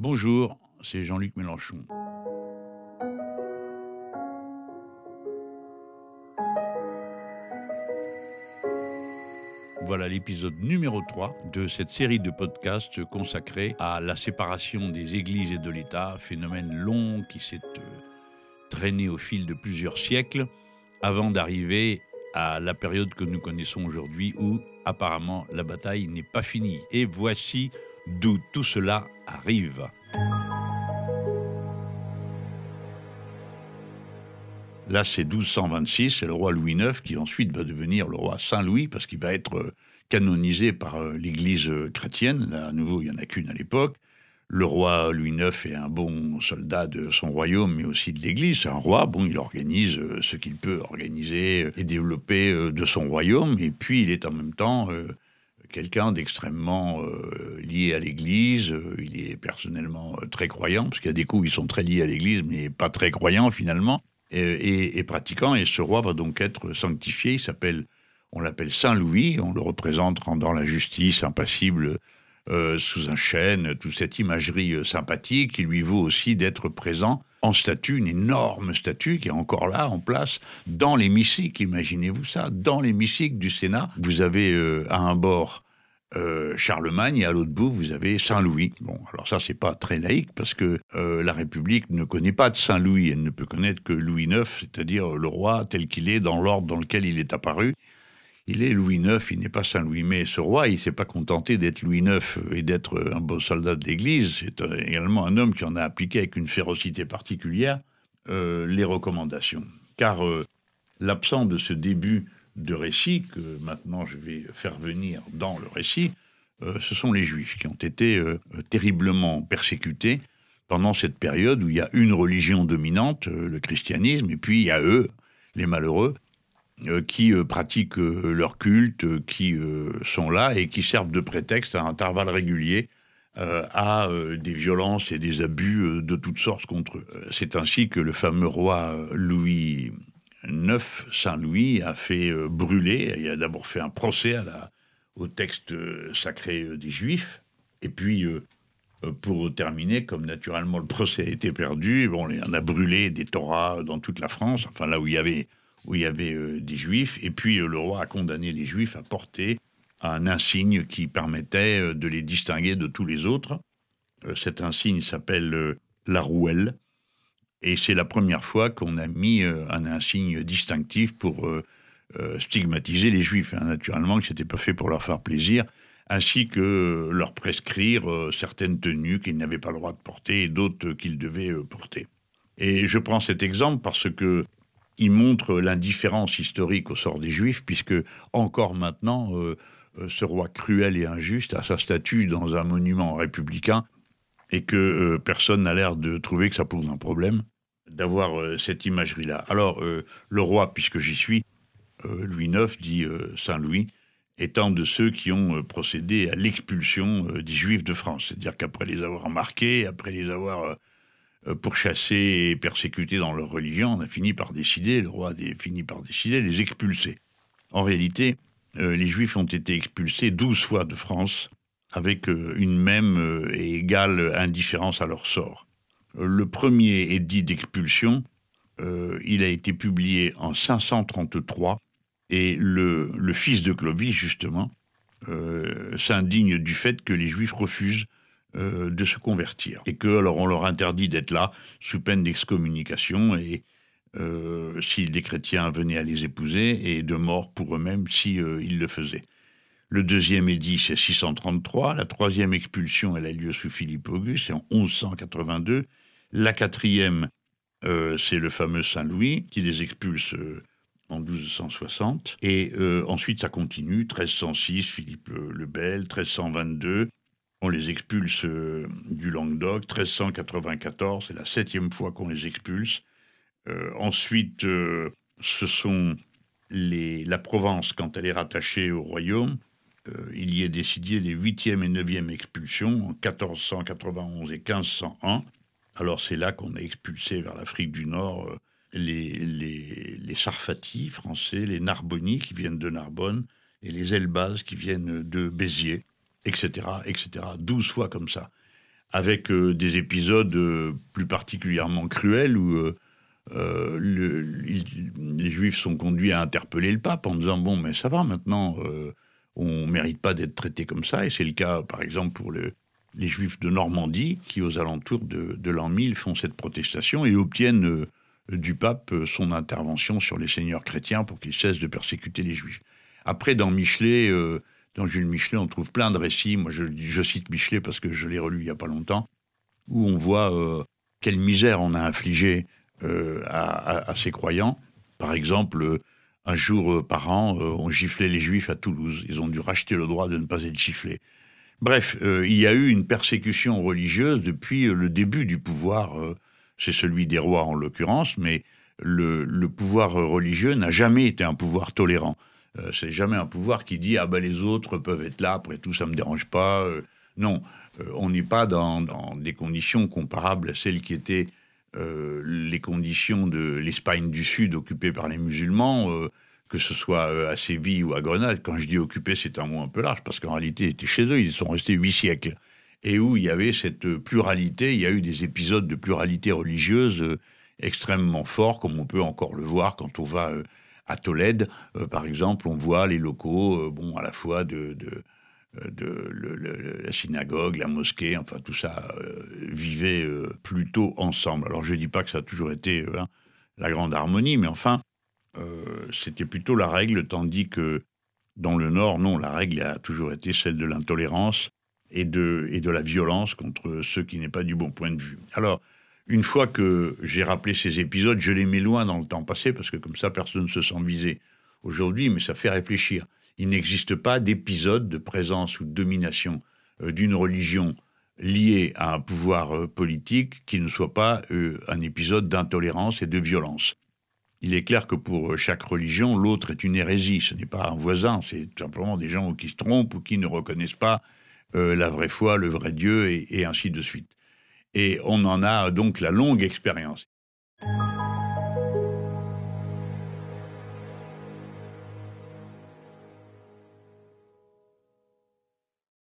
Bonjour, c'est Jean-Luc Mélenchon. Voilà l'épisode numéro 3 de cette série de podcasts consacrée à la séparation des églises et de l'État, phénomène long qui s'est euh, traîné au fil de plusieurs siècles avant d'arriver à la période que nous connaissons aujourd'hui où apparemment la bataille n'est pas finie. Et voici d'où tout cela arrive. Là, c'est 1226, c'est le roi Louis IX qui ensuite va devenir le roi Saint-Louis parce qu'il va être euh, canonisé par euh, l'Église euh, chrétienne. Là, à nouveau, il n'y en a qu'une à l'époque. Le roi Louis IX est un bon soldat de son royaume, mais aussi de l'Église. C'est un roi, bon, il organise ce qu'il peut organiser et développer de son royaume. Et puis, il est en même temps quelqu'un d'extrêmement lié à l'Église. il est personnellement très croyant, parce qu'il y a des coups, ils sont très liés à l'Église, mais pas très croyants finalement et, pratiquant. Et ce roi va donc être sanctifié. Il s'appelle, on l'appelle Saint Louis. On le représente rendant la justice impassible euh, sous un chêne. Toute cette imagerie euh, sympathique qui lui vaut aussi d'être présent en statue, une énorme statue qui est encore là, en place, dans l'hémicycle. Imaginez-vous ça, dans l'hémicycle du Sénat. Vous avez euh, à un bord euh, Charlemagne et à l'autre bout vous avez Saint-Louis. Bon, alors ça c'est pas très laïque parce que euh, la République ne connaît pas de Saint-Louis, elle ne peut connaître que Louis IX, c'est-à-dire le roi tel qu'il est dans l'ordre dans lequel il est apparu. Il est Louis IX, il n'est pas Saint-Louis. Mais ce roi, il s'est pas contenté d'être Louis IX et d'être un beau soldat de l'Église. C'est euh, également un homme qui en a appliqué avec une férocité particulière les recommandations. Car l'absent de ce début de récits que maintenant je vais faire venir dans le récit, euh, ce sont les Juifs qui ont été euh, terriblement persécutés pendant cette période où il y a une religion dominante, euh, le christianisme, et puis il y a eux, les malheureux, qui pratiquent leur culte, qui sont là et qui servent de prétexte à intervalles réguliers à des violences et des abus de toutes sortes contre eux. C'est ainsi que le fameux roi Louis Neuf, Saint-Louis a fait euh, brûler, il a d'abord fait un procès au texte euh, sacré euh, des Juifs, et puis pour terminer, comme naturellement le procès a été perdu, bon, on a brûlé des Torahs dans toute la France, enfin là où il y avait, où il y avait des Juifs, et puis le roi a condamné les Juifs à porter un insigne qui permettait de les distinguer de tous les autres. cet insigne s'appelle la rouelle, et c'est la première fois qu'on a mis euh, un insigne distinctif pour euh, euh, stigmatiser les juifs. Hein, naturellement, que ce n'était pas fait pour leur faire plaisir, ainsi que leur prescrire certaines tenues qu'ils n'avaient pas le droit de porter et d'autres qu'ils devaient porter. Et je prends cet exemple parce que il montre l'indifférence historique au sort des juifs, puisque encore maintenant, ce roi cruel et injuste a sa statue dans un monument républicain et que euh, personne n'a l'air de trouver que ça pose un problème d'avoir euh, cette imagerie-là. Alors, euh, le roi, puisque j'y suis, Louis IX, dit Saint-Louis, étant de ceux qui ont procédé à l'expulsion des Juifs de France. C'est-à-dire qu'après les avoir marqués, après les avoir pourchassés et persécutés dans leur religion, on a fini par décider, le roi a fini par décider de les expulser. En réalité, les Juifs ont été expulsés douze fois de France avec euh, une même euh, et égale indifférence à leur sort. Le premier édit d'expulsion, euh, il a été publié en 533 et le, fils de Clovis, justement, s'indigne du fait que les Juifs refusent de se convertir et que alors on leur interdit d'être là sous peine d'excommunication et si des chrétiens venaient à les épouser et de mort pour eux-mêmes si ils le faisaient. Le deuxième édit, c'est 633. La troisième expulsion, elle a lieu sous Philippe Auguste, c'est en 1182. La quatrième, euh, c'est le fameux Saint-Louis qui les expulse euh, en 1260. Et euh, ensuite, ça continue. 1306, Philippe le Bel. 1322, on les expulse du Languedoc. 1394, c'est la septième fois qu'on les expulse. ensuite, ce sont les, la Provence quand elle est rattachée au royaume. Euh, il y est décidé les 8e et 9e expulsions en 1491 et 1501. Alors c'est là qu'on a expulsé vers l'Afrique du Nord euh, les, les, Sarfati français, les Narboni qui viennent de Narbonne et les Elbaz qui viennent de Béziers, etc., etc. 12 fois comme ça. avec des épisodes plus particulièrement cruels où les Juifs sont conduits à interpeller le pape en disant bon, mais ça va maintenant, on mérite pas d'être traité comme ça, et c'est le cas, par exemple, pour les Juifs de Normandie qui, aux alentours de, l'an 1000, font cette protestation et obtiennent du pape son intervention sur les seigneurs chrétiens pour qu'ils cessent de persécuter les Juifs. Après, dans Michelet, euh, dans Jules Michelet, on trouve plein de récits. Moi, je, cite Michelet parce que je l'ai relu il n'y a pas longtemps, où on voit euh, quelle misère on a infligé euh, à, ces croyants. Par exemple, un jour par an, on giflait les Juifs à Toulouse. Ils ont dû racheter le droit de ne pas être giflés. Bref, il y a eu une persécution religieuse depuis le début du pouvoir. C'est celui des rois en l'occurrence, mais le pouvoir religieux n'a jamais été un pouvoir tolérant. Euh, c'est jamais un pouvoir qui dit ah ben les autres peuvent être là, après tout ça me dérange pas. Euh, non, euh, on n'est pas dans, des conditions comparables à celles qui étaient les conditions de l'Espagne du Sud occupée par les musulmans, que ce soit à Séville ou à Grenade. Quand je dis occupée, c'est un mot un peu large, parce qu'en réalité, ils étaient chez eux, ils sont restés huit siècles. Et où il y avait cette pluralité, il y a eu des épisodes de pluralité religieuse extrêmement forts, comme on peut encore le voir quand on va à Tolède, euh, par exemple, on voit les locaux, euh, bon, à la fois de, euh, la synagogue, la mosquée, enfin tout ça vivait plutôt ensemble. Alors je ne dis pas que ça a toujours été hein, la grande harmonie, mais enfin, c'était plutôt la règle, tandis que dans le Nord, non, la règle a toujours été celle de l'intolérance et de, et de la violence contre ceux qui n'est pas du bon point de vue. Alors, une fois que j'ai rappelé ces épisodes, je les mets loin dans le temps passé, parce que comme ça, personne ne se sent visé aujourd'hui, mais ça fait réfléchir. Il n'existe pas d'épisode de présence ou de domination euh, d'une religion liée à un pouvoir euh, politique qui ne soit pas euh, un épisode d'intolérance et de violence. Il est clair que pour chaque religion, l'autre est une hérésie. Ce n'est pas un voisin, c'est simplement des gens qui se trompent ou qui ne reconnaissent pas la vraie foi, le vrai Dieu, et ainsi de suite. Et on en a donc la longue expérience.